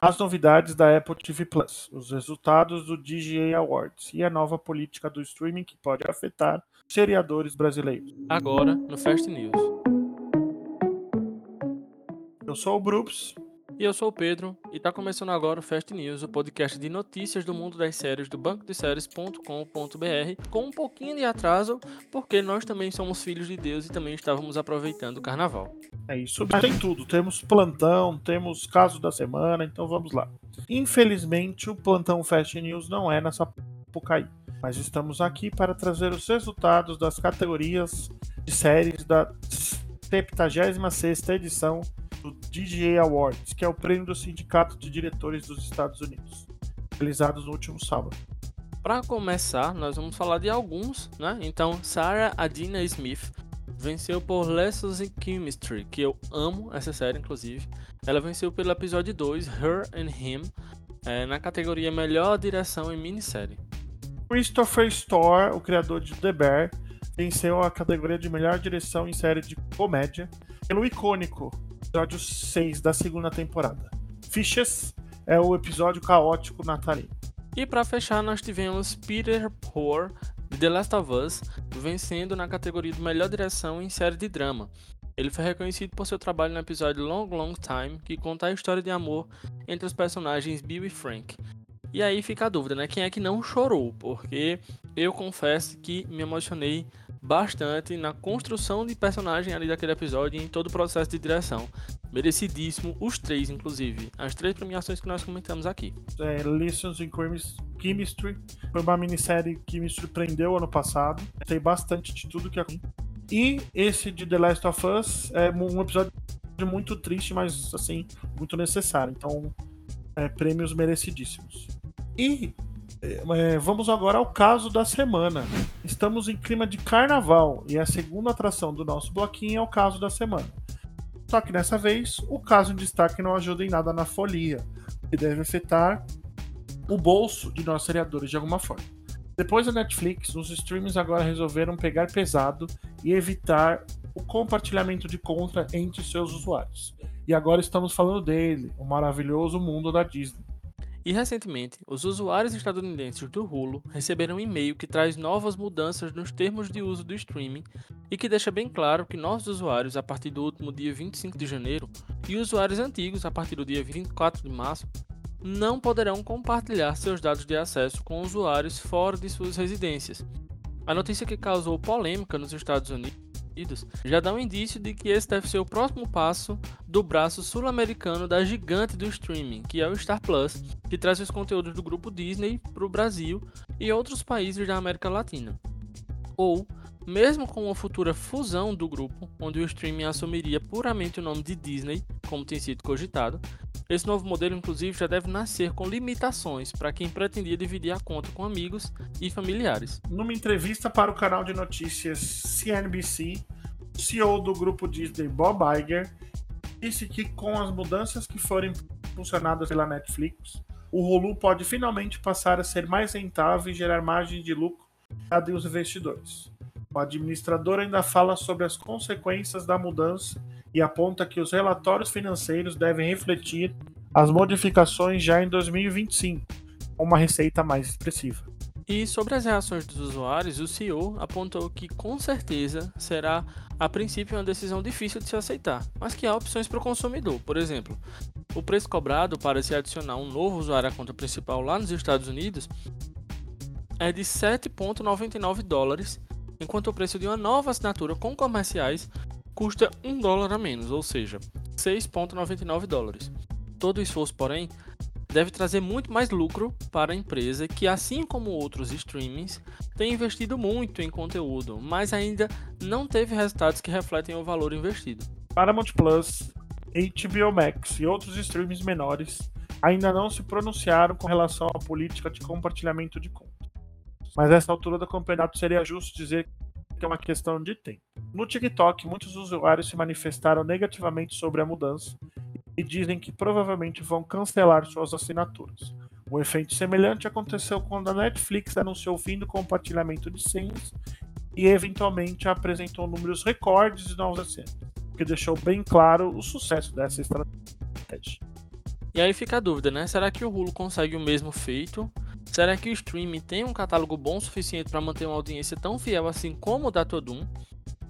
as novidades da Apple TV Plus, os resultados do DGA Awards e a nova política do streaming que pode afetar os seriadores brasileiros. Agora no Fast News. Eu sou o Brups. E eu sou o Pedro, e está começando agora o Fast News, o podcast de notícias do mundo das séries do bancodeséries.com.br, com um pouquinho de atraso, porque nós também somos filhos de Deus e também estávamos aproveitando o carnaval. É isso, tem tudo. Temos plantão, temos caso da semana, então vamos lá. Infelizmente, o plantão Fast News não é nessa aí, mas estamos aqui para trazer os resultados das categorias de séries da 76ª edição do DGA Awards, que é o prêmio do Sindicato de Diretores dos Estados Unidos, realizado no último sábado. Para começar, nós vamos falar de alguns, né? Então, Sarah Adina Smith venceu por Lessons in Chemistry, que eu amo essa série, inclusive. Ela venceu pelo episódio 2, Her and Him, é, na categoria Melhor Direção em Minissérie. Christopher Storr, o criador de The Bear, venceu a categoria de Melhor Direção em Série de Comédia pelo icônico episódio 6 da segunda temporada. Fishes é o episódio caótico natalino. E para fechar, nós tivemos Peter Poor de The Last of Us vencendo na categoria de melhor direção em série de drama. Ele foi reconhecido por seu trabalho no episódio Long Long Time, que conta a história de amor entre os personagens Bill e Frank. E aí fica a dúvida, né? Quem é que não chorou? Porque eu confesso que me emocionei bastante na construção de personagem ali daquele episódio e em todo o processo de direção. Merecidíssimo, os três, inclusive. As três premiações que nós comentamos aqui. É, Lessons in Chemistry. Foi uma minissérie que me surpreendeu ano passado. Tem bastante de tudo que aconteceu. E esse de The Last of Us é um episódio muito triste, mas assim, muito necessário. Então, é, prêmios merecidíssimos. E é, vamos agora ao caso da semana. Estamos em clima de carnaval e a segunda atração do nosso bloquinho é o caso da semana. Só que dessa vez, o caso em destaque não ajuda em nada na folia, que deve afetar o bolso de nossos seriadores de alguma forma. Depois da Netflix, os streamers agora resolveram pegar pesado e evitar o compartilhamento de conta entre seus usuários. E agora estamos falando dele, o maravilhoso mundo da Disney. E recentemente, os usuários estadunidenses do Hulu receberam um e-mail que traz novas mudanças nos termos de uso do streaming e que deixa bem claro que novos usuários a partir do último dia 25 de janeiro e usuários antigos a partir do dia 24 de março não poderão compartilhar seus dados de acesso com usuários fora de suas residências. A notícia que causou polêmica nos Estados Unidos já dá um indício de que esse deve ser o próximo passo do braço sul-americano da gigante do streaming, que é o Star Plus, que traz os conteúdos do grupo Disney para o Brasil e outros países da América Latina. Ou, mesmo com uma futura fusão do grupo, onde o streaming assumiria puramente o nome de Disney, como tem sido cogitado, esse novo modelo, inclusive, já deve nascer com limitações para quem pretendia dividir a conta com amigos e familiares. Numa entrevista para o canal de notícias CNBC, o CEO do grupo Disney, Bob Iger, disse que com as mudanças que forem funcionadas pela Netflix, o Hulu pode finalmente passar a ser mais rentável e gerar margem de lucro para os investidores. O administrador ainda fala sobre as consequências da mudança e aponta que os relatórios financeiros devem refletir as modificações já em 2025, com uma receita mais expressiva. E sobre as reações dos usuários, o CEO apontou que com certeza será a princípio uma decisão difícil de se aceitar, mas que há opções para o consumidor. Por exemplo, o preço cobrado para se adicionar um novo usuário à conta principal lá nos Estados Unidos é de 7,99 dólares, enquanto o preço de uma nova assinatura com comerciais custa 1 dólar a menos, ou seja, 6,99 dólares. Todo esforço, porém, deve trazer muito mais lucro para a empresa que, assim como outros streamings, tem investido muito em conteúdo, mas ainda não teve resultados que refletem o valor investido. Paramount Plus, HBO Max e outros streams menores ainda não se pronunciaram com relação à política de compartilhamento de contas. Mas essa altura do campeonato seria justo dizer que é uma questão de tempo. No TikTok, muitos usuários se manifestaram negativamente sobre a mudança e dizem que provavelmente vão cancelar suas assinaturas. Um efeito semelhante aconteceu quando a Netflix anunciou o fim do compartilhamento de senhas e eventualmente apresentou números recordes de novos assinantes, o que deixou bem claro o sucesso dessa estratégia. E aí fica a dúvida, né? Será que o Hulu consegue o mesmo feito? Será que o streaming tem um catálogo bom o suficiente para manter uma audiência tão fiel assim como o da Todum?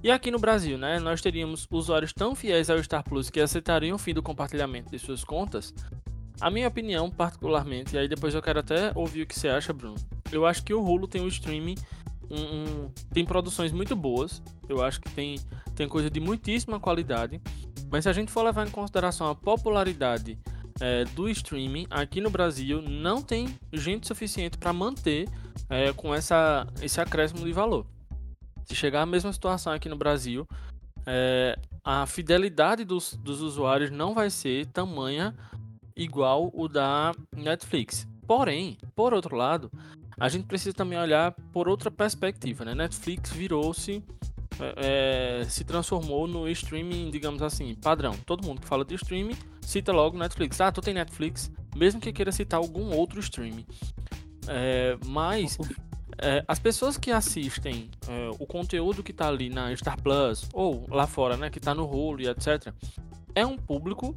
E aqui no Brasil, né, nós teríamos usuários tão fiéis ao Star Plus que aceitariam o fim do compartilhamento de suas contas? A minha opinião, particularmente, e aí depois eu quero até ouvir o que você acha, Bruno. Eu acho que o Hulu tem um streaming, um, um, tem produções muito boas. Eu acho que tem, tem coisa de muitíssima qualidade. Mas se a gente for levar em consideração a popularidade é, do streaming aqui no Brasil não tem gente suficiente para manter é, com essa, esse acréscimo de valor. Se chegar a mesma situação aqui no Brasil, é, a fidelidade dos, dos usuários não vai ser tamanha igual o da Netflix. Porém, por outro lado, a gente precisa também olhar por outra perspectiva. Né? Netflix virou-se é, se transformou no streaming, digamos assim, padrão. Todo mundo que fala de streaming cita logo Netflix. Ah, tu tem Netflix, mesmo que queira citar algum outro streaming. É, mas é, as pessoas que assistem é, o conteúdo que está ali na Star Plus ou lá fora, né, que está no Hulu e etc, é um público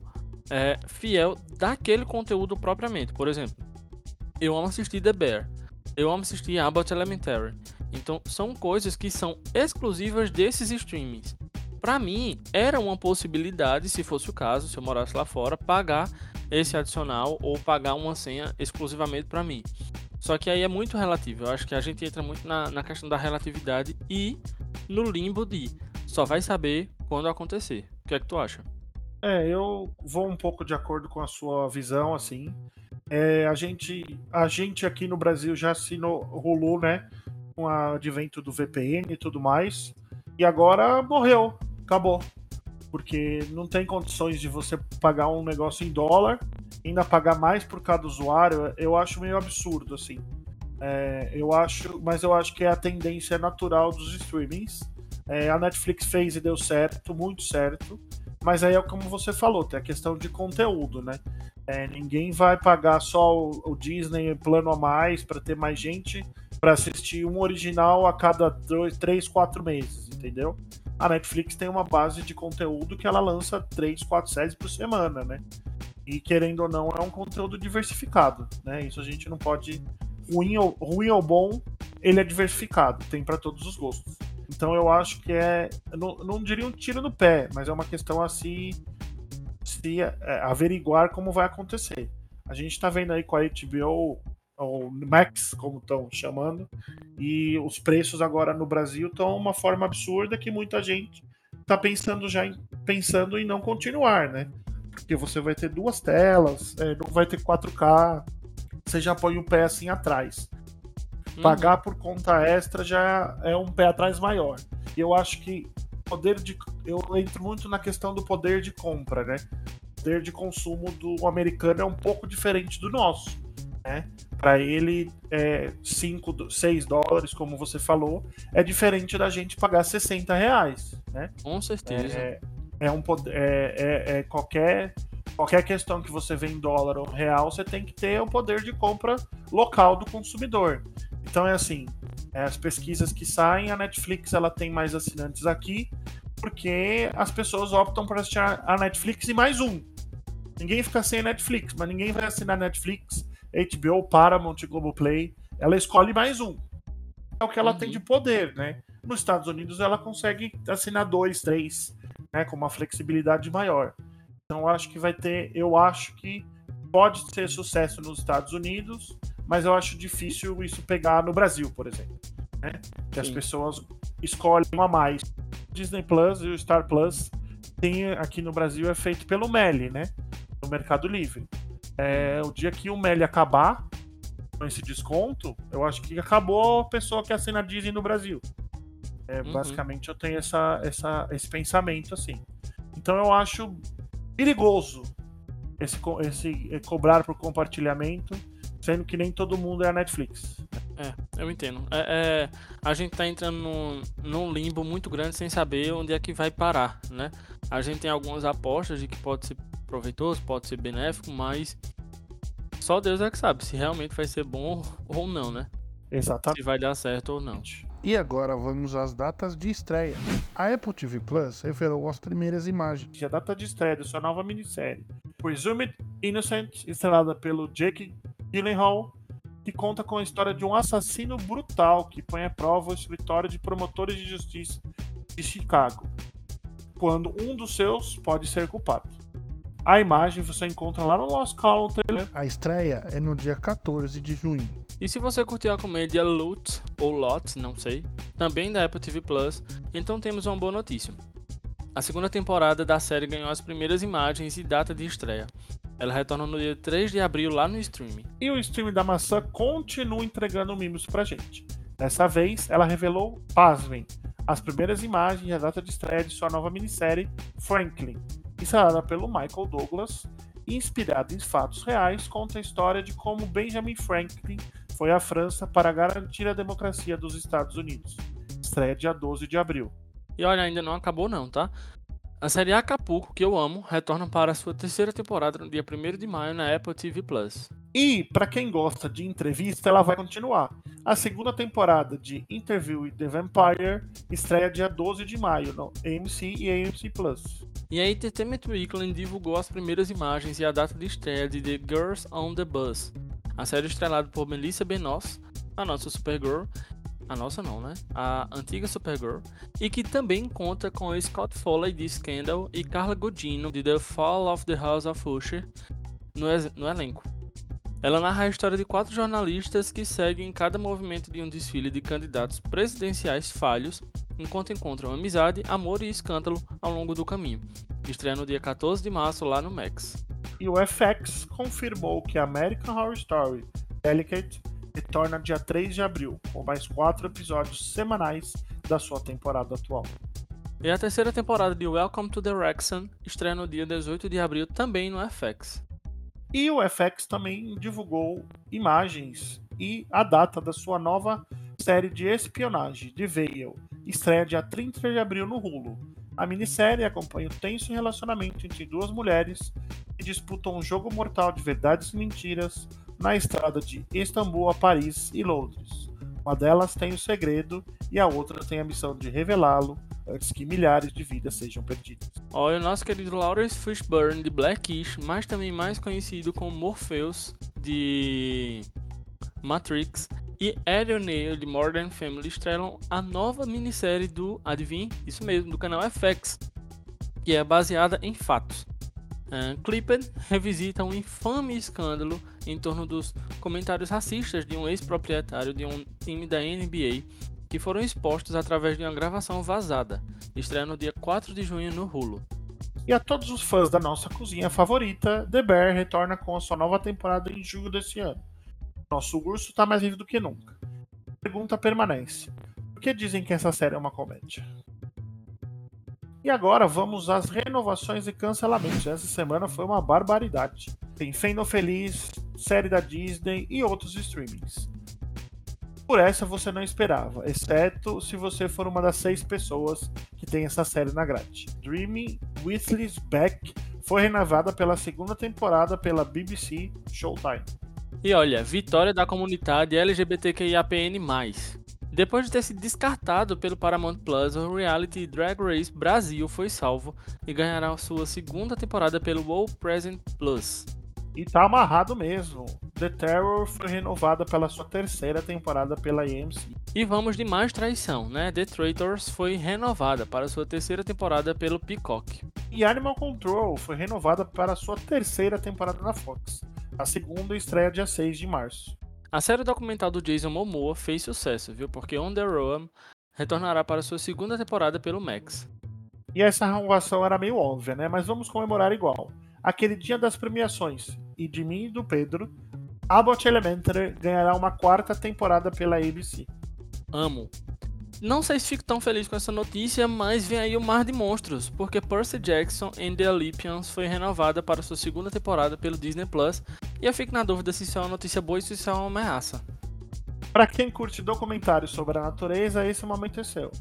é, fiel daquele conteúdo propriamente. Por exemplo, eu amo assistir The Bear, eu amo assistir Abbott Elementary. Então, são coisas que são exclusivas desses streamings. Para mim, era uma possibilidade, se fosse o caso, se eu morasse lá fora, pagar esse adicional ou pagar uma senha exclusivamente para mim. Só que aí é muito relativo. Eu acho que a gente entra muito na, na questão da relatividade e no limbo de só vai saber quando acontecer. O que é que tu acha? É, eu vou um pouco de acordo com a sua visão, assim. É, a gente, a gente aqui no Brasil já assinou, rolou, né? com o advento do VPN e tudo mais. E agora morreu, acabou. Porque não tem condições de você pagar um negócio em dólar, ainda pagar mais por cada usuário, eu acho meio absurdo, assim. É, eu acho, mas eu acho que é a tendência natural dos streamings. É, a Netflix fez e deu certo, muito certo. Mas aí é como você falou, tem a questão de conteúdo, né? É, ninguém vai pagar só o, o Disney plano a mais para ter mais gente para assistir um original a cada dois, três, quatro meses, entendeu? A Netflix tem uma base de conteúdo que ela lança três, quatro séries por semana, né? E querendo ou não, é um conteúdo diversificado, né? Isso a gente não pode ruim ou, ruim ou bom, ele é diversificado, tem para todos os gostos. Então eu acho que é, não, não diria um tiro no pé, mas é uma questão a se, se é, averiguar como vai acontecer. A gente está vendo aí com a HBO ou Max, como estão chamando, e os preços agora no Brasil estão uma forma absurda que muita gente está pensando já em, pensando em não continuar, né? Porque você vai ter duas telas, é, não vai ter 4K, você já põe o pé assim atrás. Uhum. Pagar por conta extra já é um pé atrás maior. E eu acho que poder de eu entro muito na questão do poder de compra, né? O poder de consumo do americano é um pouco diferente do nosso né? Para ele, é, 5, 6 dólares, como você falou, é diferente da gente pagar 60 reais, né? Com certeza. É, é um, é, é, é, qualquer, qualquer questão que você vê em dólar ou real, você tem que ter o poder de compra local do consumidor. Então é assim, é, as pesquisas que saem, a Netflix ela tem mais assinantes aqui, porque as pessoas optam por assistir a Netflix e mais um. Ninguém fica sem a Netflix, mas ninguém vai assinar Netflix HBO, Paramount, Globoplay, ela escolhe mais um. É o que ela uhum. tem de poder, né? Nos Estados Unidos ela consegue assinar dois, três, né? Com uma flexibilidade maior. Então eu acho que vai ter, eu acho que pode ser sucesso nos Estados Unidos, mas eu acho difícil isso pegar no Brasil, por exemplo. Né? Que as pessoas escolhem uma a mais. O Disney Plus e o Star Plus tem aqui no Brasil é feito pelo Meli, né? No Mercado Livre. É, o dia que o Meli acabar com esse desconto, eu acho que acabou a pessoa que assina a Disney no Brasil. É, uhum. Basicamente eu tenho essa, essa, esse pensamento assim. Então eu acho perigoso esse, esse é, cobrar por compartilhamento, sendo que nem todo mundo é a Netflix. É, eu entendo. É, é, a gente tá entrando num, num, limbo muito grande sem saber onde é que vai parar, né? A gente tem algumas apostas de que pode ser proveitoso, pode ser benéfico, mas só Deus é que sabe se realmente vai ser bom ou não, né? Exatamente. Se vai dar certo ou não. E agora vamos às datas de estreia. A Apple TV Plus revelou as primeiras imagens. A data de estreia da sua nova minissérie, Presumed Innocent, estrelada pelo Jake Gyllenhaal, que conta com a história de um assassino brutal que põe à prova o escritório de promotores de justiça de Chicago, quando um dos seus pode ser culpado. A imagem você encontra lá no Lost Column Trailer. A estreia é no dia 14 de junho. E se você curtiu a comédia Loot, ou Lot, não sei, também da Apple TV Plus, então temos uma boa notícia. A segunda temporada da série ganhou as primeiras imagens e data de estreia. Ela retorna no dia 3 de abril lá no streaming. E o streaming da maçã continua entregando mimos pra gente. Dessa vez, ela revelou, pasmem, as primeiras imagens e a data de estreia de sua nova minissérie, Franklin, estrelada pelo Michael Douglas, inspirada em fatos reais, conta a história de como Benjamin Franklin foi à França para garantir a democracia dos Estados Unidos. Estreia dia 12 de abril. E olha, ainda não acabou não, tá? A série Acapulco, que eu amo, retorna para sua terceira temporada no dia 1 de maio na Apple TV Plus. E, para quem gosta de entrevista, ela vai continuar. A segunda temporada de Interview with the Vampire estreia dia 12 de maio no AMC e AMC Plus. E a Entertainment Weekly divulgou as primeiras imagens e a data de estreia de The Girls on the Bus, a série estrelada por Melissa Benoist, a nossa Supergirl, a nossa não, né? A antiga Supergirl, e que também conta com Scott Foley de Scandal e Carla Godino de The Fall of the House of Usher no, no elenco. Ela narra a história de quatro jornalistas que seguem cada movimento de um desfile de candidatos presidenciais falhos, enquanto encontram amizade, amor e escândalo ao longo do caminho. Estreia no dia 14 de março lá no Max. E o FX confirmou que American Horror Story Delicate retorna dia 3 de abril, com mais quatro episódios semanais da sua temporada atual. E a terceira temporada de Welcome to the Wrexham estreia no dia 18 de abril também no FX. E o FX também divulgou imagens e a data da sua nova série de espionagem, The Veil, estreia dia 30 de abril no Hulu. A minissérie acompanha o tenso relacionamento entre duas mulheres que disputam um jogo mortal de verdades e mentiras na estrada de Istambul a Paris e Londres. Uma delas tem o segredo e a outra tem a missão de revelá-lo antes que milhares de vidas sejam perdidas. Olha, o nosso querido Lawrence Fishburne de Blackish, mas também mais conhecido como Morpheus de Matrix, e Aaron Neal de Modern Family estrelam a nova minissérie do, adivinhe, isso mesmo, do canal FX, que é baseada em fatos. Clipped revisita um infame escândalo em torno dos comentários racistas de um ex-proprietário de um time da NBA que foram expostos através de uma gravação vazada, estreia no dia 4 de junho no Hulu. E a todos os fãs da nossa cozinha favorita, The Bear retorna com a sua nova temporada em julho desse ano. Nosso urso está mais vivo do que nunca. A pergunta permanece: por que dizem que essa série é uma comédia? E agora vamos às renovações e cancelamentos. Essa semana foi uma barbaridade. Tem Fendo Feliz, série da Disney e outros streamings. Por essa você não esperava, exceto se você for uma das seis pessoas que tem essa série na grade. Dreaming Whistle's Back foi renovada pela segunda temporada pela BBC Showtime. E olha, vitória da comunidade LGBTQIAPN+. Depois de ter sido descartado pelo Paramount Plus, o reality Drag Race Brasil foi salvo e ganhará sua segunda temporada pelo All Present Plus. E tá amarrado mesmo. The Terror foi renovada pela sua terceira temporada pela AMC. E vamos de mais traição, né? The Traitors foi renovada para sua terceira temporada pelo Peacock. E Animal Control foi renovada para sua terceira temporada na Fox. A segunda estreia dia 6 de março. A série documental do Jason Momoa fez sucesso, viu? Porque On The Road retornará para sua segunda temporada pelo Max. E essa renovação era meio óbvia, né? Mas vamos comemorar igual. Aquele dia das premiações, e de mim e do Pedro, Abbott Elementary ganhará uma quarta temporada pela ABC. Amo. Não sei se fico tão feliz com essa notícia, mas vem aí o Mar de Monstros, porque Percy Jackson and the Olympians foi renovada para sua segunda temporada pelo Disney Plus, e eu fico na dúvida se isso é uma notícia boa ou se isso é uma ameaça. Para quem curte documentários sobre a natureza, esse momento é seu.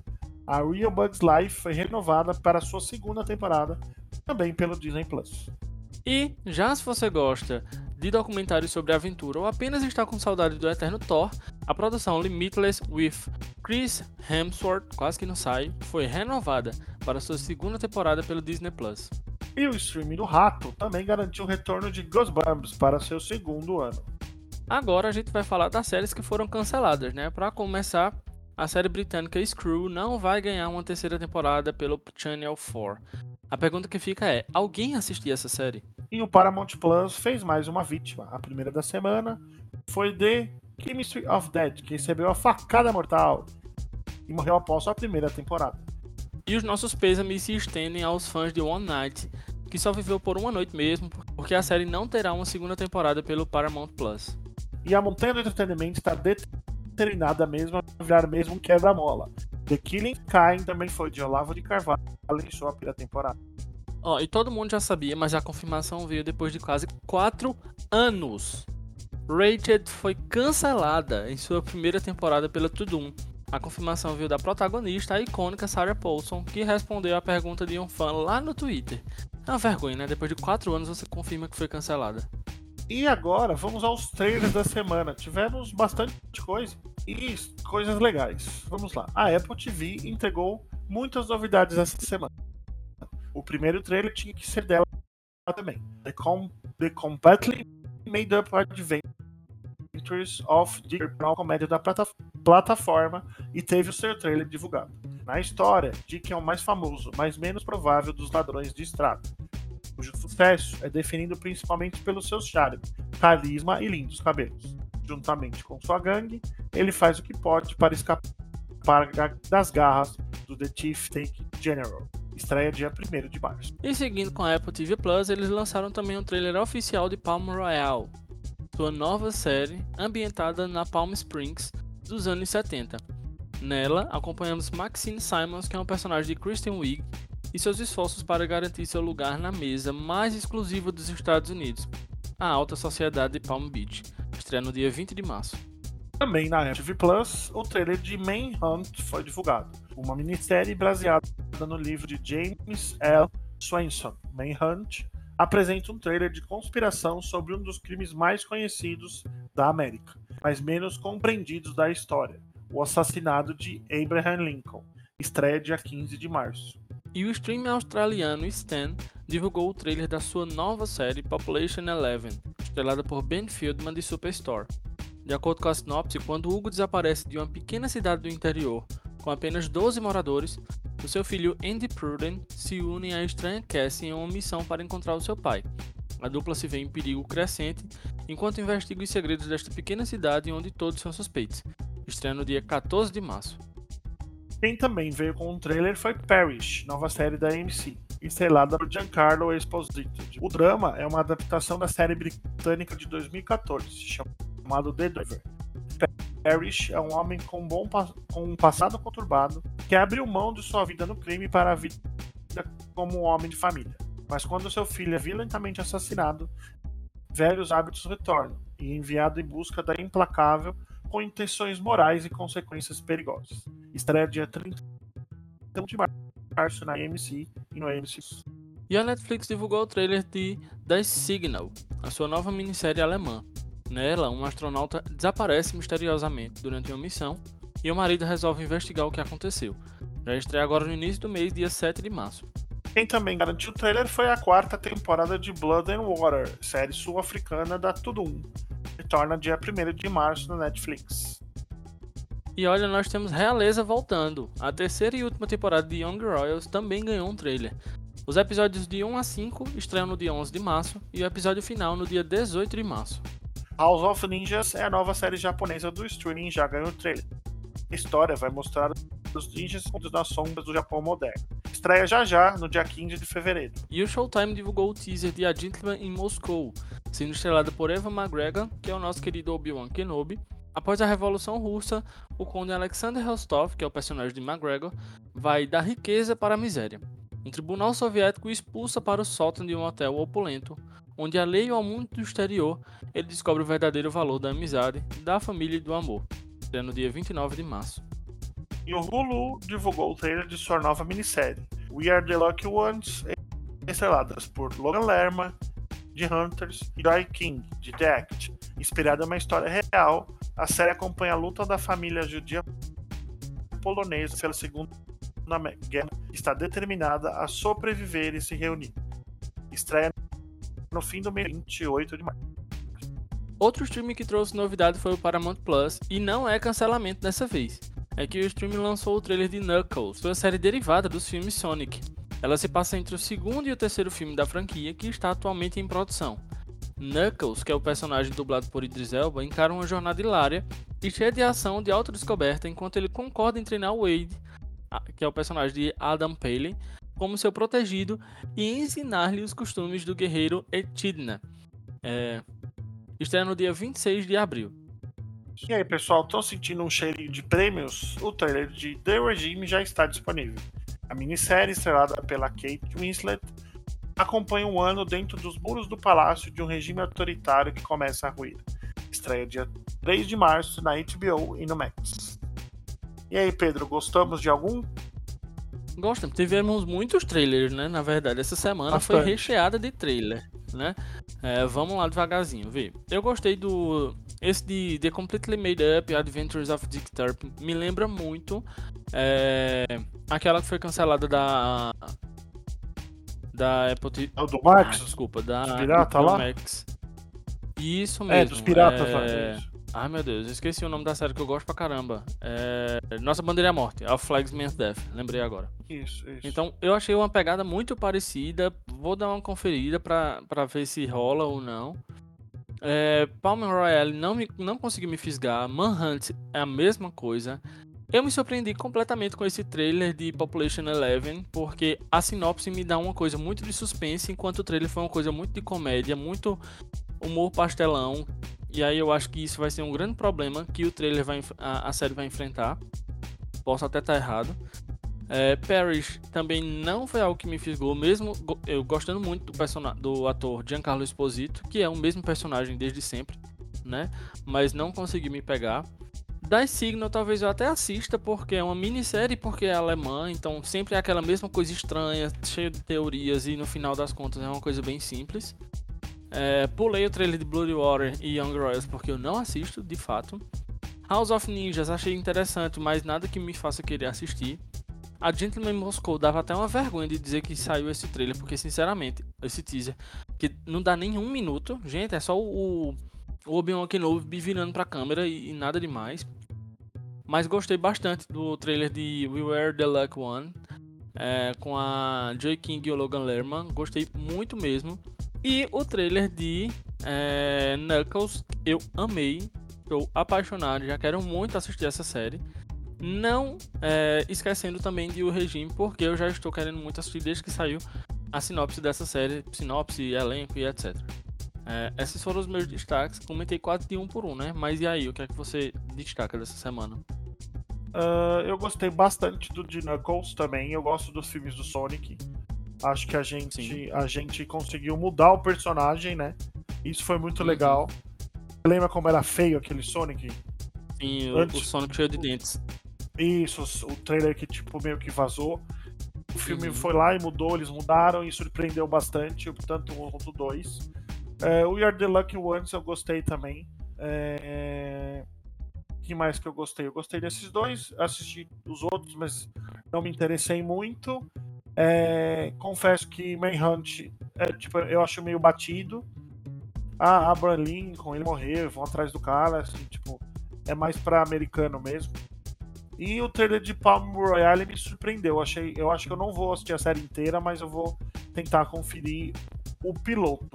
A Real Bugs Life foi renovada para sua segunda temporada, também pelo Disney Plus. E, já se você gosta de documentários sobre aventura ou apenas está com saudade do eterno Thor, a produção Limitless with Chris Hemsworth, quase que não sai, foi renovada para sua segunda temporada pelo Disney Plus. E o streaming do Rato também garantiu o retorno de Ghostbumps para seu segundo ano. Agora a gente vai falar das séries que foram canceladas, né? Para começar, a série britânica Screw não vai ganhar uma terceira temporada pelo Channel 4. A pergunta que fica é: alguém assistia essa série? E o Paramount Plus fez mais uma vítima. A primeira da semana foi The Chemistry of Dead, que recebeu a facada mortal e morreu após a primeira temporada. E os nossos pêsames se estendem aos fãs de One Night, que só viveu por uma noite mesmo, porque a série não terá uma segunda temporada pelo Paramount Plus. E a montanha do entretenimento está determinada mesmo a virar mesmo um quebra-mola. The Killing Kind também foi de Olavo de Carvalho em sua primeira temporada. Ó, oh, e todo mundo já sabia, mas a confirmação veio depois de quase 4 anos. Rated foi cancelada em sua primeira temporada pela Tudum. A confirmação veio da protagonista, a icônica Sarah Paulson, que respondeu a pergunta de um fã lá no Twitter. É uma vergonha, né? Depois de 4 anos você confirma que foi cancelada. E agora, vamos aos trailers da semana. Tivemos bastante coisa e coisas legais. Vamos lá. A Apple TV entregou muitas novidades essa semana. O primeiro trailer tinha que ser dela também. The, Com The Completely Made Up Adventures of Dick, a comédia da plata plataforma, e teve o seu trailer divulgado. Na história, Dick é o mais famoso, mas menos provável dos ladrões de estrada cujo sucesso é definido principalmente pelo seu charme, carisma e lindos cabelos. Juntamente com sua gangue, ele faz o que pode para escapar das garras do The Chief Take General. Estreia dia 1 de março. E seguindo com a Apple TV Plus, eles lançaram também um trailer oficial de Palm Royale, sua nova série ambientada na Palm Springs dos anos 70. Nela, acompanhamos Maxine Simons, que é um personagem de Kristen Wiig, e seus esforços para garantir seu lugar na mesa mais exclusiva dos Estados Unidos, a alta sociedade de Palm Beach, estreia no dia 20 de março. Também na MTV Plus, o trailer de Manhunt foi divulgado, uma minissérie baseada no livro de James L. Swenson. Manhunt apresenta um trailer de conspiração sobre um dos crimes mais conhecidos da América, mas menos compreendidos da história, o assassinato de Abraham Lincoln, estreia dia 15 de março. E o stream australiano Stan divulgou o trailer da sua nova série Population Eleven, estrelada por Ben Fieldman de Superstore. De acordo com a sinopse, quando Hugo desaparece de uma pequena cidade do interior com apenas 12 moradores, o seu filho Andy Pruden se une à estranha Cassie em uma missão para encontrar o seu pai. A dupla se vê em perigo crescente enquanto investiga os segredos desta pequena cidade onde todos são suspeitos. Estreia no dia 14 de março. Quem também veio com um trailer foi Parish, nova série da AMC, estrelada por Giancarlo Esposito. O drama é uma adaptação da série britânica de 2014, chamado The Driver. Parish é um homem com, bom, com um passado conturbado que abriu mão de sua vida no crime para a vida como um homem de família. Mas quando seu filho é violentamente assassinado, velhos hábitos retornam e é enviado em busca da implacável com intenções morais e consequências perigosas. Estreia dia 30 de março na AMC e no AMC. E a Netflix divulgou o trailer de The Signal, a sua nova minissérie alemã. Nela, um astronauta desaparece misteriosamente durante uma missão e o marido resolve investigar o que aconteceu. Já estreia agora no início do mês, dia 7 de março. Quem também garantiu o trailer foi a quarta temporada de Blood and Water, série sul-africana da Tudum, retorna dia 1 de março no Netflix. E olha, nós temos Realeza voltando. A terceira e última temporada de Young Royals também ganhou um trailer. Os episódios de 1 a 5 estreiam no dia 11 de março e o episódio final no dia 18 de março. House of Ninjas é a nova série japonesa do streaming já ganhou trailer. A história vai mostrar os ninjas nas sombras do Japão moderno. Estreia já já, no dia 15 de fevereiro. E o Showtime divulgou o teaser de A Gentleman in Moscow, sendo estrelado por Eva McGregor, que é o nosso querido Obi-Wan Kenobi. Após a Revolução Russa, o conde Alexander Rostov, que é o personagem de McGregor, vai da riqueza para a miséria. Um tribunal soviético o expulsa para o sótão de um hotel opulento, onde alheio ao mundo do exterior, ele descobre o verdadeiro valor da amizade, da família e do amor. Será no dia 29 de março. E o Hulu divulgou o trailer de sua nova minissérie, We Are the Lucky Ones, estreladas por Logan Lerman, de Hunters e Joy King, de The Act. Inspirada em uma história real, a série acompanha a luta da família judia polonesa pela Segunda Guerra e está determinada a sobreviver e se reunir. Estreia no fim do mês 28 de março. Outro streaming que trouxe novidade foi o Paramount Plus, e não é cancelamento dessa vez. É que o streaming lançou o trailer de Knuckles, uma série derivada dos filmes Sonic. Ela se passa entre o segundo e o terceiro filme da franquia, que está atualmente em produção. Knuckles, que é o personagem dublado por Idris Elba, encara uma jornada hilária e cheia de ação de autodescoberta enquanto ele concorda em treinar Wade, que é o personagem de Adam Palin, como seu protegido e ensinar-lhe os costumes do guerreiro Echidna. É... Estreia no dia 26 de abril. E aí, pessoal, estão sentindo um cheirinho de prêmios? O trailer de The Regime já está disponível. A minissérie, estrelada pela Kate Winslet, acompanha um ano dentro dos muros do palácio de um regime autoritário que começa a ruir. Estreia dia 3 de março na HBO e no Max. E aí, Pedro, gostamos de algum? Gostamos. Tivemos muitos trailers, né? Na verdade, essa semana Bastante. foi recheada de trailer, né? É, vamos lá devagarzinho, vê. Eu gostei do esse de The Completely Made Up Adventures of Dick Turpin me lembra muito é, aquela que foi cancelada da da Apple É o do Max? Ah, desculpa, da dos pirata lá? Max. Isso mesmo. É, dos piratas é... lá. Ai meu Deus, eu esqueci o nome da série que eu gosto pra caramba. É... Nossa Bandeira é a Morte, Our Flags Means Death, lembrei agora. Isso, isso. Então eu achei uma pegada muito parecida, vou dar uma conferida pra, pra ver se rola ou não. É, Palm Royale não, me, não consegui me fisgar, Manhunt é a mesma coisa. Eu me surpreendi completamente com esse trailer de Population 11, porque a sinopse me dá uma coisa muito de suspense, enquanto o trailer foi uma coisa muito de comédia, muito humor pastelão, e aí eu acho que isso vai ser um grande problema que o trailer vai a, a série vai enfrentar. Posso até estar errado. É, Parrish também não foi algo que me fisgou, mesmo eu gostando muito do, do ator Giancarlo Esposito, que é o mesmo personagem desde sempre, né? Mas não consegui me pegar. Das Signal talvez eu até assista, porque é uma minissérie, porque é alemã, então sempre é aquela mesma coisa estranha, cheia de teorias, e no final das contas é uma coisa bem simples. É, pulei o trailer de Bloody Water e Young Royals porque eu não assisto, de fato. House of Ninjas achei interessante, mas nada que me faça querer assistir. A Gentleman Moscow dava até uma vergonha de dizer que saiu esse trailer, porque sinceramente, esse teaser, que não dá nem um minuto, gente, é só o, o Obi-Wan Kenobi virando pra câmera e, e, nada demais. Mas gostei bastante do trailer de We Were the Luck One, é, com a Joy King e o Logan Lerman, gostei muito mesmo. E o trailer de é, Knuckles eu amei, estou apaixonado, já quero muito assistir essa série. Não é, esquecendo também de O Regime, porque eu já estou querendo muito assistir desde que saiu a sinopse dessa série, sinopse, elenco e etc. É, esses foram os meus destaques. Comentei quase de um por um, né? Mas e aí, o que é que você destaca dessa semana? Uh, eu gostei bastante do de Knuckles também. Eu gosto dos filmes do Sonic. Acho que a gente, a gente conseguiu mudar o personagem, né? Isso foi muito uhum. legal. Lembra como era feio aquele Sonic? Sim, Antes, o Sonic cheio de dentes. Isso, o trailer que tipo meio que vazou. O filme uhum. foi lá e mudou, eles mudaram e surpreendeu bastante, tanto um quanto dois. É, o We Are the Lucky Ones eu gostei também. É... que mais que eu gostei? Eu gostei desses dois, assisti os outros, mas não me interessei muito. É, confesso que Manhunt, é, tipo, eu acho meio batido. Ah, Abraham Lincoln, ele morreu, vão atrás do cara, assim, tipo, é mais para americano mesmo. E o trailer de Palm Royale me surpreendeu. Eu, achei, eu acho que eu não vou assistir a série inteira, mas eu vou tentar conferir o piloto.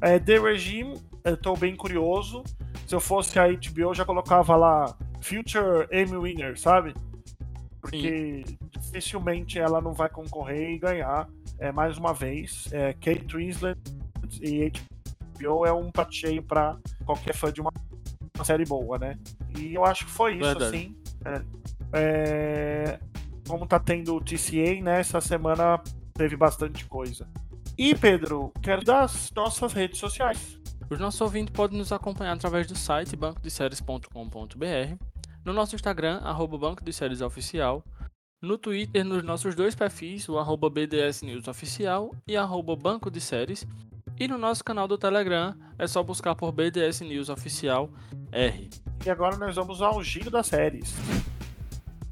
É, The Regime, eu tô bem curioso. Se eu fosse a HBO, eu já colocava lá Future Emmy Winner, sabe? Porque Sim dificilmente ela não vai concorrer e ganhar é, mais uma vez. É, Kate Winslet e HBO é um prato cheio para qualquer fã de uma, uma, série boa, né? E eu acho que foi isso, Verdade. assim. É, é, como tá tendo o TCA, né? Essa semana teve bastante coisa. E, Pedro, quero das nossas redes sociais. Os nossos ouvintes podem nos acompanhar através do site bancodeséries.com.br, no nosso Instagram, arroba Banco de Séries Oficial, no Twitter, nos nossos dois perfis, o arroba BDS News Oficial e arroba Banco de Séries. E no nosso canal do Telegram é só buscar por BDS News Oficial R. E agora nós vamos ao giro das séries.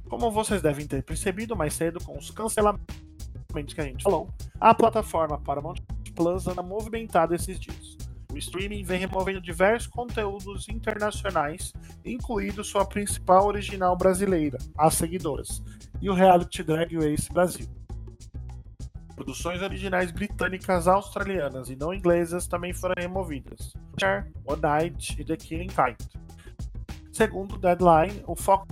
Como vocês devem ter percebido mais cedo com os cancelamentos que a gente falou, a plataforma Paramount Plus anda movimentado esses dias. O streaming vem removendo diversos conteúdos internacionais, incluindo sua principal original brasileira, As Seguidoras, e o reality Drag Race Brasil. Produções originais britânicas, australianas e não inglesas também foram removidas. One Night e The Killing Kind. Segundo Deadline, o foco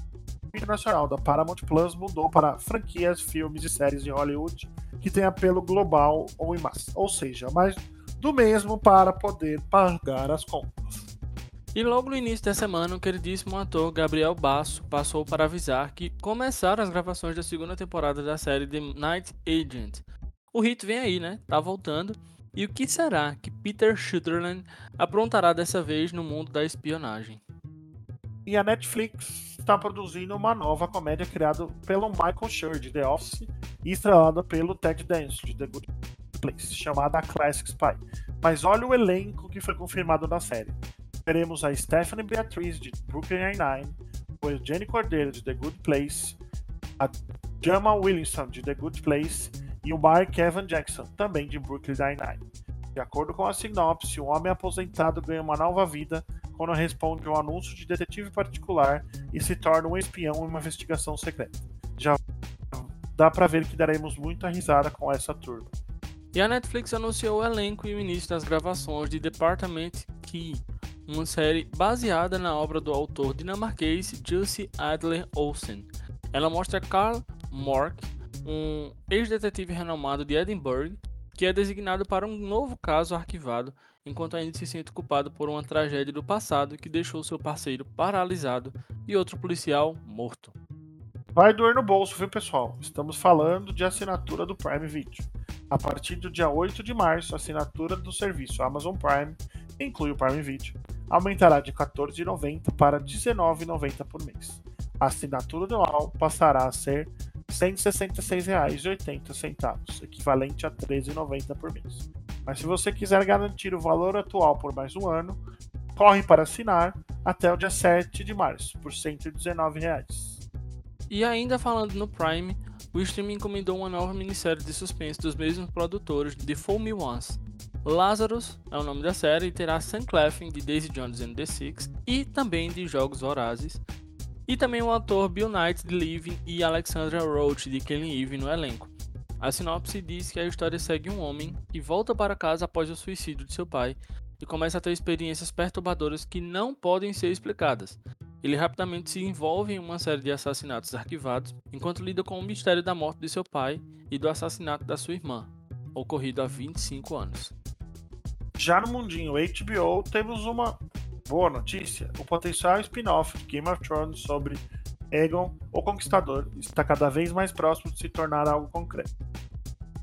internacional da Paramount Plus mudou para franquias, filmes e séries de Hollywood que têm apelo global ou em massa, ou seja, mais do mesmo para poder pagar as contas. E logo no início da semana, o queridíssimo ator Gabriel Basso passou para avisar que começaram as gravações da segunda temporada da série The Night Agent. O hit vem aí, né? Tá voltando. E o que será que Peter Sutherland aprontará dessa vez no mundo da espionagem? E a Netflix está produzindo uma nova comédia criada pelo Michael Schur de The Office e estrelada pelo Ted Danson de The Good Place, chamada Classic Spy. Mas olha o elenco que foi confirmado na série. Teremos a Stephanie Beatriz de Brooklyn Nine-Nine, o Eugene Cordeiro de The Good Place, a Jamal Williamson de The Good Place e o Mark Evan Jackson, também de Brooklyn Nine-Nine. De acordo com a sinopse, um homem aposentado ganha uma nova vida quando responde um anúncio de detetive particular e se torna um espião em uma investigação secreta. Já dá para ver que daremos muita risada com essa turma. E a Netflix anunciou o elenco e o início das gravações de Department Key, uma série baseada na obra do autor dinamarquês Jussi Adler Olsen. Ela mostra Carl Mork, um ex-detetive renomado de Edinburgh, que é designado para um novo caso arquivado enquanto ainda se sente culpado por uma tragédia do passado que deixou seu parceiro paralisado e outro policial morto. Vai doer no bolso, viu, pessoal? Estamos falando de assinatura do Prime Video. A partir do dia 8 de março, a assinatura do serviço Amazon Prime, inclui o Prime Video, aumentará de R$ 14,90 para R$ 19,90 por mês. A assinatura anual passará a ser R$ 166,80, equivalente a R$ 13,90 por mês. Mas se você quiser garantir o valor atual por mais um ano, corre para assinar até o dia 7 de março, por 119 reais. E ainda falando no Prime, o streaming encomendou uma nova minissérie de suspense dos mesmos produtores de Fool Me Once. Lazarus é o nome da série e terá Sam Claflin de Daisy Jones and the Six e também de Jogos Vorazes. E também o ator Bill Knight de Living e Alexandra Roach de Killing Eve no elenco. A sinopse diz que a história segue um homem que volta para casa após o suicídio de seu pai e começa a ter experiências perturbadoras que não podem ser explicadas. Ele rapidamente se envolve em uma série de assassinatos arquivados enquanto lida com o mistério da morte de seu pai e do assassinato da sua irmã, ocorrido há 25 anos. Já no mundinho HBO, temos uma boa notícia: o potencial spin-off de Game of Thrones sobre Aegon, o Conquistador, está cada vez mais próximo de se tornar algo concreto.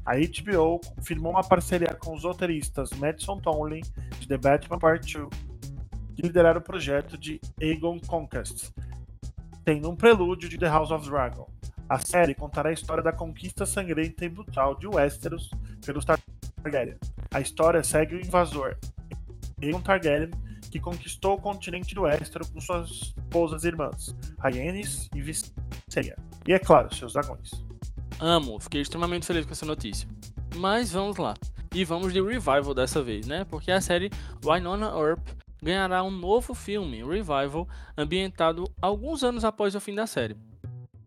A HBO firmou uma parceria com os roteiristas Madison Tomlin, de The Batman Part 2, que lideraram o projeto de Aegon Conquest, tendo um prelúdio de The House of Dragon. A série contará a história da conquista sangrenta e brutal de Westeros pelos Targaryen. A história segue o invasor Aegon Targaryen, que conquistou o continente do Westeros com suas esposas irmãs, Rhaenys e Visenya. E é claro, seus dragões. Amo, fiquei extremamente feliz com essa notícia. Mas vamos lá. E vamos de revival dessa vez, né? Porque a série Wynonna Earp ganhará um novo filme, Revival, ambientado alguns anos após o fim da série.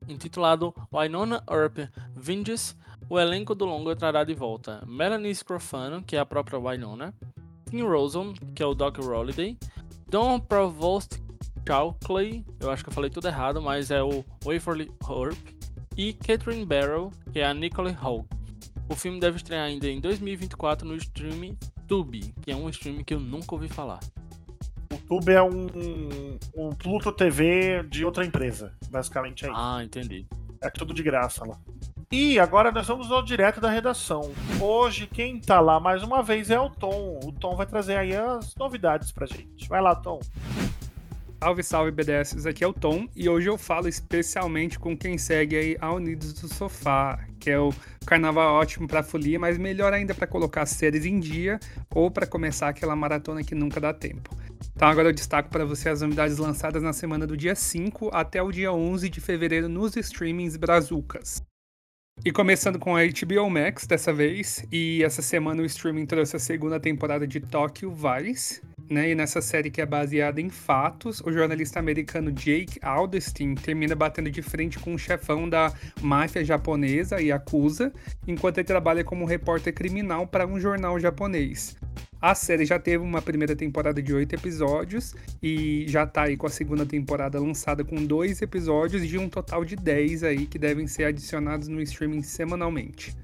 Intitulado Wynonna Earp Vengeance, o elenco do longa trará de volta Melanie Scrofano, que é a própria Wynonna, Tim Rosen, que é o Doc Holliday, Don Provost Chalkley, eu acho que eu falei tudo errado, mas é o Waverly Horp, e Catherine Barrow, que é a Nicole Hall. O filme deve estrear ainda em 2024 no stream Tubi, que é um stream que eu nunca ouvi falar. O Tubi é um, um Pluto TV de outra empresa, basicamente é isso. Ah, entendi. É tudo de graça lá. E agora nós vamos ao direto da redação. Hoje quem tá lá mais uma vez é o Tom. O Tom vai trazer aí as novidades pra gente. Vai lá, Tom. Salve, salve BDS, aqui é o Tom e hoje eu falo especialmente com quem segue aí a Unidos do Sofá, que é o carnaval ótimo para folia, mas melhor ainda para colocar séries em dia ou para começar aquela maratona que nunca dá tempo. Então agora eu destaco para você as novidades lançadas na semana do dia 5 até o dia 11 de fevereiro nos streamings brazucas. E começando com a HBO Max dessa vez, e essa semana o streaming trouxe a segunda temporada de Tokyo Vice, né? E nessa série que é baseada em fatos, o jornalista americano Jake Alderstein termina batendo de frente com o chefão da máfia japonesa, Yakuza, enquanto ele trabalha como repórter criminal para um jornal japonês. A série já teve uma primeira temporada de oito episódios e já tá aí com a segunda temporada lançada com dois episódios de um total de dez aí que devem ser adicionados no streaming semanalmente.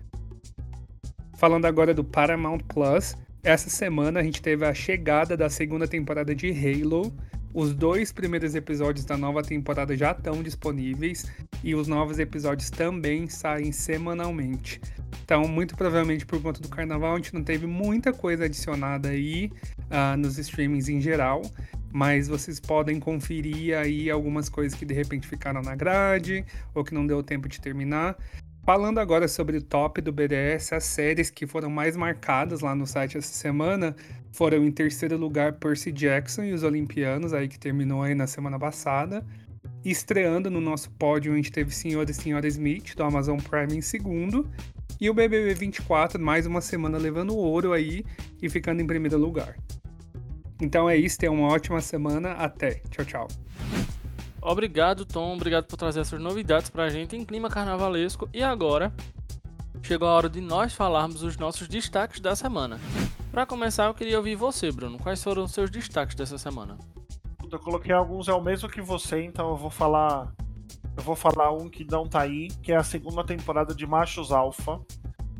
Falando agora do Paramount Plus, essa semana a gente teve a chegada da segunda temporada de Halo. Os dois primeiros episódios da nova temporada já estão disponíveis e os novos episódios também saem semanalmente. Então, muito provavelmente por conta do carnaval, a gente não teve muita coisa adicionada aí uh, nos streamings em geral. Mas vocês podem conferir aí algumas coisas que de repente ficaram na grade ou que não deu tempo de terminar. Falando agora sobre o top do BDS, as séries que foram mais marcadas lá no site essa semana foram em terceiro lugar Percy Jackson e os Olimpianos, aí que terminou aí na semana passada. Estreando no nosso pódio, a gente teve Senhor e Senhora Smith, do Amazon Prime, em segundo. E o BBB 24, mais uma semana levando ouro aí e ficando em primeiro lugar. Então é isso, tenha uma ótima semana. Até. Tchau, tchau. Obrigado, Tom. Obrigado por trazer essas novidades pra gente em clima carnavalesco. E agora, chegou a hora de nós falarmos os nossos destaques da semana. Para começar, eu queria ouvir você, Bruno. Quais foram os seus destaques dessa semana? Eu coloquei alguns é o mesmo que você, então eu vou falar eu vou falar um que não tá aí, que é a segunda temporada de Machos Alpha.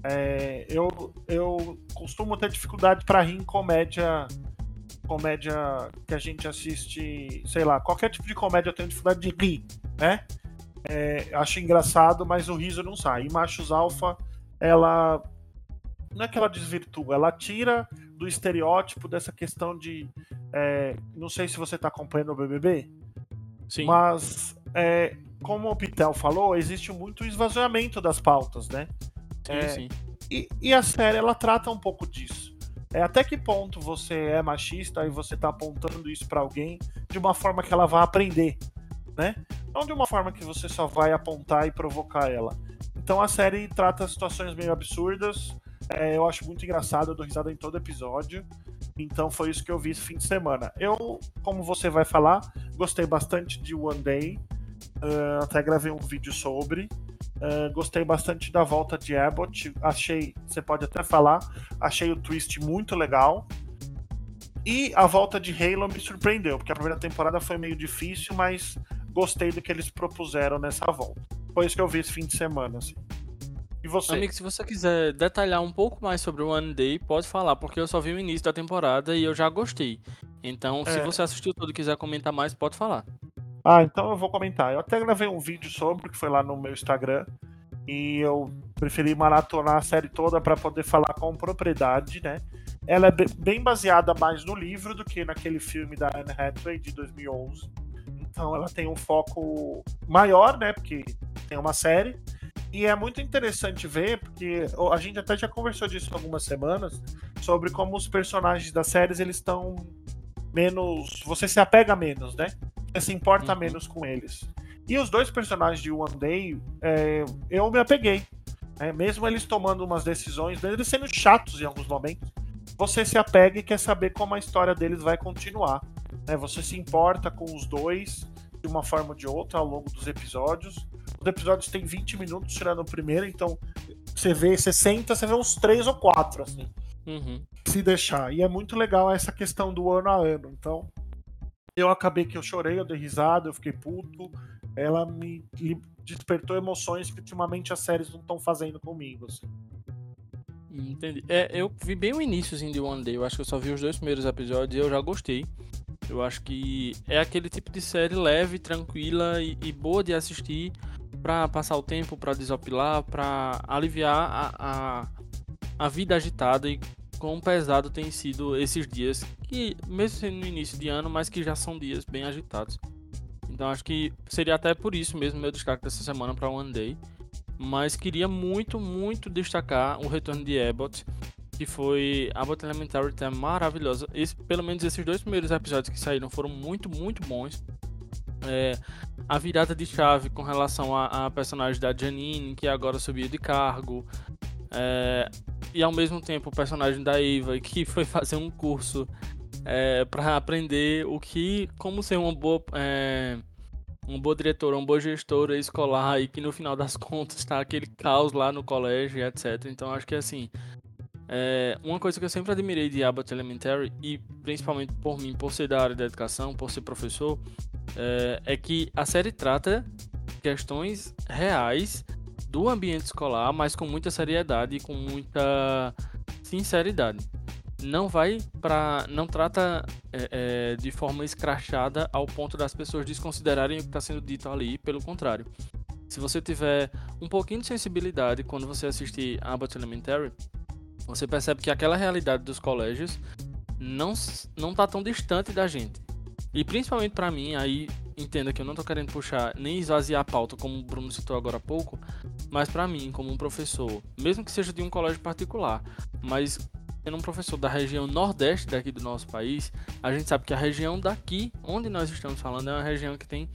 É, eu, eu costumo ter dificuldade para rir em comédia comédia que a gente assiste, sei lá, qualquer tipo de comédia eu tenho dificuldade de rir, né? É, acho engraçado, mas o riso não sai. E Machos Alpha, ela não é que ela desvirtua, ela tira do estereótipo dessa questão de. É, não sei se você está acompanhando o BBB, Sim. mas é, como o Pitel falou, existe muito esvaziamento das pautas, né? Sim, é, sim. E, e, a série ela trata um pouco disso. É até que ponto você é machista e você tá apontando isso para alguém de uma forma que ela vai aprender, né? Não de uma forma que você só vai apontar e provocar ela. Então a série trata situações meio absurdas. É, eu acho muito engraçado, eu dou risada em todo episódio. Então foi isso que eu vi esse fim de semana. Eu, como você vai falar, gostei bastante de One Day. Uh, até gravei um vídeo sobre. Uh, gostei bastante da volta de Abbott. Achei, você pode até falar, achei o twist muito legal. E a volta de Halo me surpreendeu, porque a primeira temporada foi meio difícil, mas gostei do que eles propuseram nessa volta. Foi isso que eu vi esse fim de semana. Assim. E você? Amigo, se você quiser detalhar um pouco mais sobre o One Day, pode falar, porque eu só vi o início da temporada e eu já gostei. Então, se É. você assistiu tudo e quiser comentar mais, pode falar. Ah, então eu vou comentar. Eu até gravei um vídeo sobre, que foi lá no meu Instagram. E eu preferi maratonar a série toda para poder falar com propriedade, né? Ela é be- bem baseada mais no livro do que naquele filme da Anne Hathaway de 2011. Então ela tem um foco maior, né? Porque tem uma série. E é muito interessante ver, porque a gente até já conversou disso algumas semanas, sobre como os personagens das séries eles estão menos. Você se apega menos, né? Você se importa Uhum. menos com eles. E os dois personagens de One Day, é, eu me apeguei. né? Mesmo eles tomando umas decisões, mesmo eles sendo chatos em alguns momentos, você se apega e quer saber como a história deles vai continuar. né? Você se importa com os dois de uma forma ou de outra ao longo dos episódios. Os episódios têm 20 minutos, tirando o primeiro, então você vê, você senta, você vê uns três ou quatro, assim Uhum. se deixar. E é muito legal essa questão do ano a ano. Então, eu acabei que eu chorei, eu dei risada, eu fiquei puto. Ela me despertou emoções que ultimamente as séries não estão fazendo comigo. assim. Entendi. É, eu vi bem o iníciozinho de One Day. Eu acho que eu só vi os dois primeiros episódios e eu já gostei. Eu acho que é aquele tipo de série leve, tranquila e, e boa de assistir pra passar o tempo, pra desopilar, pra aliviar a, a, a vida agitada e quão pesado tem sido esses dias. Que, mesmo sendo no início de ano, mas que já são dias bem agitados. Então acho que seria até por isso mesmo meu destaque dessa semana pra One Day mas queria muito, muito destacar o retorno de Abbott, que foi Abbott Elementary tá maravilhosa. Esse, pelo menos esses dois primeiros episódios que saíram foram muito, muito bons. É, a virada de chave com relação à personagem da Janine, que agora subiu de cargo. É, e ao mesmo tempo o personagem da Eva, que foi fazer um curso é, para aprender o que, como ser uma boa, é, uma boa diretora, uma boa gestora escolar e que no final das contas está aquele caos lá no colégio, etc. Então acho que assim, é, uma coisa que eu sempre admirei de Abbott Elementary e principalmente por mim, por ser da área da educação, por ser professor, é, é que a série trata questões reais do ambiente escolar, mas com muita seriedade e com muita sinceridade. Não vai para, não trata é, é, de forma escrachada ao ponto das pessoas desconsiderarem o que está sendo dito ali. Pelo contrário, se você tiver um pouquinho de sensibilidade quando você assistir Abbott Elementary, você percebe que aquela realidade dos colégios não não tá tão distante da gente. E principalmente para mim, aí entenda que eu não tô querendo puxar nem esvaziar a pauta, como o Bruno citou agora há pouco, mas para mim, como um professor, mesmo que seja de um colégio particular, mas sendo um professor da região nordeste daqui do nosso país, a gente sabe que a região daqui, onde nós estamos falando, é uma região que tem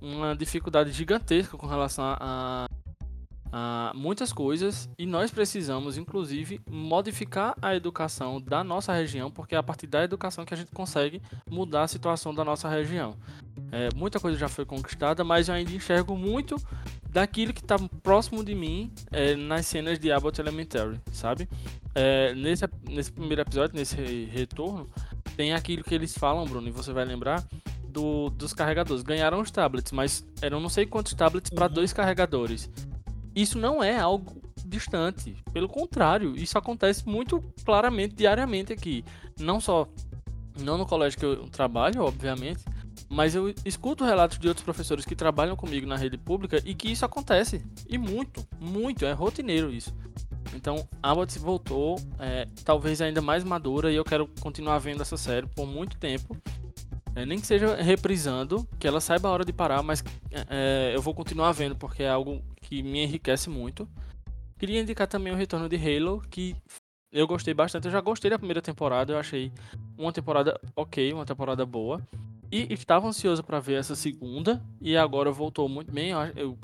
uma dificuldade gigantesca com relação a, uh, muitas coisas e nós precisamos, inclusive, modificar a educação da nossa região, porque é a partir da educação que a gente consegue mudar a situação da nossa região. É, muita coisa já foi conquistada, mas eu ainda enxergo muito daquilo que está próximo de mim é, nas cenas de Abbott Elementary, sabe? É, nesse, nesse primeiro episódio, nesse retorno, tem aquilo que eles falam, Bruno, e você vai lembrar, do, dos carregadores. Ganharam os tablets, mas eram não sei quantos tablets para uhum. dois carregadores. Isso não é algo distante. Pelo contrário, isso acontece muito claramente, diariamente aqui. Não só não no colégio que eu trabalho, obviamente, mas eu escuto relatos de outros professores que trabalham comigo na rede pública e que isso acontece. E muito, muito, é rotineiro isso. Então, Abbott voltou, é, talvez ainda mais madura, e eu quero continuar vendo essa série por muito tempo. É, nem que seja reprisando, que ela saiba a hora de parar, mas é, é eu vou continuar vendo porque é algo que me enriquece muito. Queria indicar também o retorno de Halo, que eu gostei bastante. Eu já gostei da primeira temporada, eu achei uma temporada ok, uma temporada boa. E estava ansioso para ver essa segunda, e agora voltou muito bem. Eu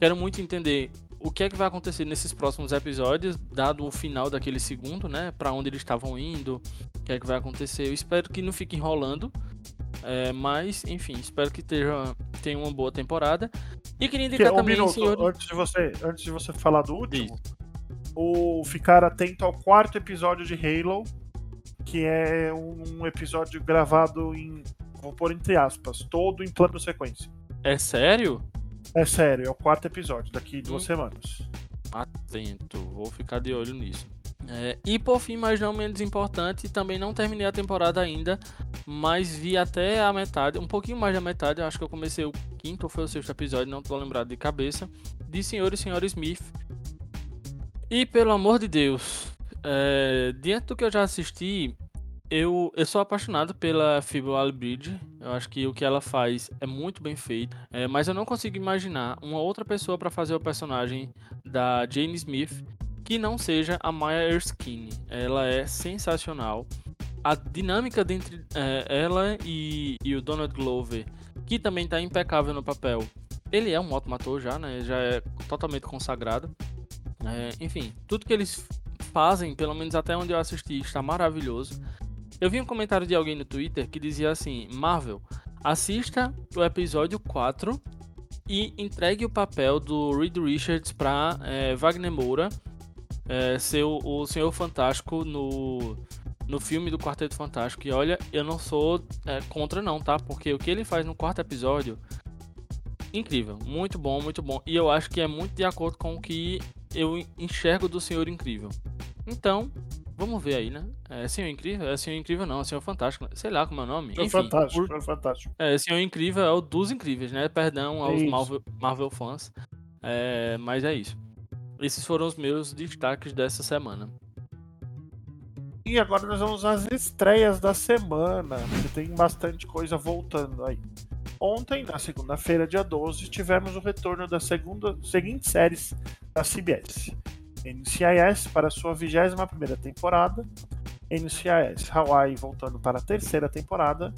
quero muito entender o que é que vai acontecer nesses próximos episódios, dado o final daquele segundo, né? Para onde eles estavam indo, o que é que vai acontecer. Eu espero que não fique enrolando, é, mas, enfim, espero que tenha, tenha uma boa temporada. E queria indicar que, um também, minuto, senhor... antes de você Antes de você falar do último, o ficar atento ao quarto episódio de Halo, que é um episódio gravado em. Vou pôr entre aspas, todo em plano sequência. É sério? É sério, é o quarto episódio, daqui duas hum. semanas. Atento, vou ficar de olho nisso. É, e por fim, mas não menos importante, também não terminei a temporada ainda, mas vi até a metade, um pouquinho mais da metade, acho que eu comecei o quinto ou foi o sexto episódio, não tô lembrado de cabeça, de Senhor e Senhora Smith. E pelo amor de Deus, é, diante do que eu já assisti, eu, eu sou apaixonado pela Phoebe Waller-Bridge. Eu acho que o que ela faz é muito bem feito. É, mas eu não consigo imaginar uma outra pessoa para fazer o personagem da Jane Smith que não seja a Maya Erskine. Ela é sensacional. A dinâmica entre é, ela e, e, o Donald Glover, que também está impecável no papel. Ele é um ótimo ator já, né? Já é totalmente consagrado. É, enfim, tudo que eles fazem, pelo menos até onde eu assisti, está maravilhoso. Eu vi um comentário de alguém no Twitter que dizia assim: Marvel, assista o episódio 4 e entregue o papel do Reed Richards para é, Wagner Moura é, ser o, o Senhor Fantástico no, no filme do Quarteto Fantástico. E olha, eu não sou é, contra não, tá? Porque o que ele faz no quarto episódio, incrível, muito bom, muito bom. E eu acho que é muito de acordo com o que eu enxergo do Senhor Incrível. Então, vamos ver aí, né? É Senhor Incrível? É Senhor Incrível não, é Senhor Fantástico. Sei lá como é o nome. É Fantástico, por... é Fantástico. É, Senhor Incrível é o dos Incríveis, né? Perdão aos Marvel, Marvel fãs. É, mas é isso. Esses foram os meus destaques dessa semana. E agora nós vamos às estreias da semana, porque tem bastante coisa voltando aí. Ontem, na segunda-feira, dia 12, tivemos o retorno das segunda, seguintes séries da CBS. NCIS para sua 21ª temporada, NCIS Hawaii voltando para a terceira temporada,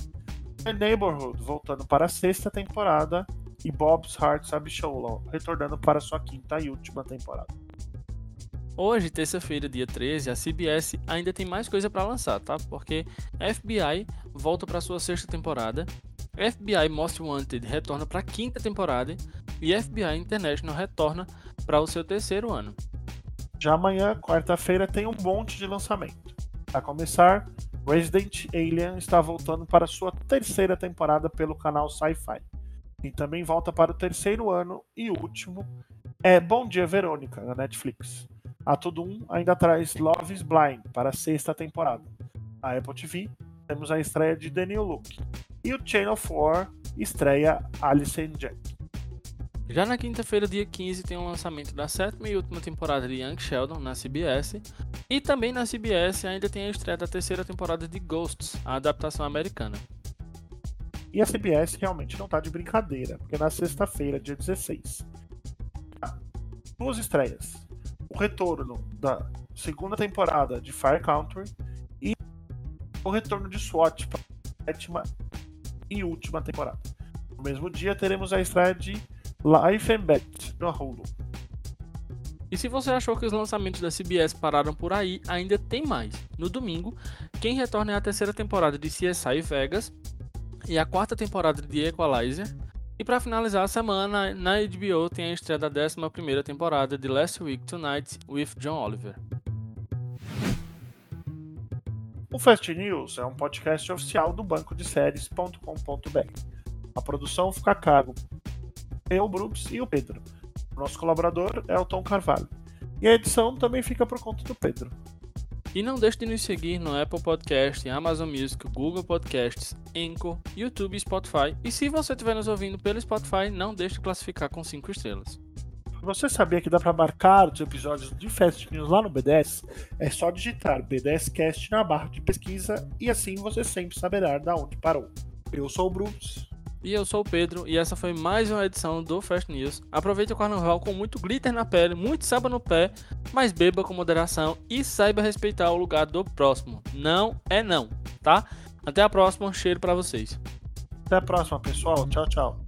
The Neighborhood voltando para a sexta temporada e Bob's Hearts Abishola retornando para sua quinta e última temporada. Hoje, terça-feira, dia 13, a CBS ainda tem mais coisa para lançar, tá? Porque FBI volta para sua sexta temporada, FBI Most Wanted retorna para a quinta temporada e FBI International retorna para o seu terceiro ano. Já amanhã, quarta-feira, tem um monte de lançamento. Para começar, Resident Alien está voltando para sua terceira temporada pelo canal Sci-Fi. E também volta para o terceiro ano e último é Bom Dia Verônica, na Netflix. A Tudo Um ainda traz Love is Blind para a sexta temporada. A Apple TV temos a estreia de Daniel Luke. E o Channel 4 estreia Alice and Jack. Já na quinta-feira, dia 15, tem o lançamento da sétima e última temporada de Young Sheldon na CBS. E também na CBS ainda tem a estreia da terceira temporada de Ghosts, a adaptação americana. E a CBS realmente não está de brincadeira, porque na sexta-feira, dia 16, duas estreias o retorno da segunda temporada de Fire Country e o retorno de SWAT para a sétima e última temporada. No mesmo dia teremos a estreia de Life and Bet no Hulu. E se você achou que os lançamentos da CBS pararam por aí, ainda tem mais. No domingo, quem retorna é a terceira temporada de CSI Vegas e a quarta temporada de Equalizer e para finalizar a semana, na HBO tem a estreia da 11 temporada de Last Week Tonight with John Oliver. O Fast News é um podcast oficial do banco de séries.com.br. A produção fica a cargo eu, Brooks e o Pedro. O nosso colaborador é o Tom Carvalho. E a edição também fica por conta do Pedro. E não deixe de nos seguir no Apple Podcast, Amazon Music, Google Podcasts, Anchor, YouTube e Spotify. E se você estiver nos ouvindo pelo Spotify, não deixe de classificar com 5 estrelas. Você sabia que dá para marcar os episódios de Fast News lá no B10? É só digitar B10Cast na barra de pesquisa e assim você sempre saberá de onde parou. Eu sou o Bruce. E eu sou o Pedro e essa foi mais uma edição do Fast News. Aproveite o carnaval com muito glitter na pele, muito samba no pé, mas beba com moderação e saiba respeitar o lugar do próximo. Não é não, tá? Até a próxima, um cheiro para vocês. Até a próxima, pessoal. Tchau, tchau.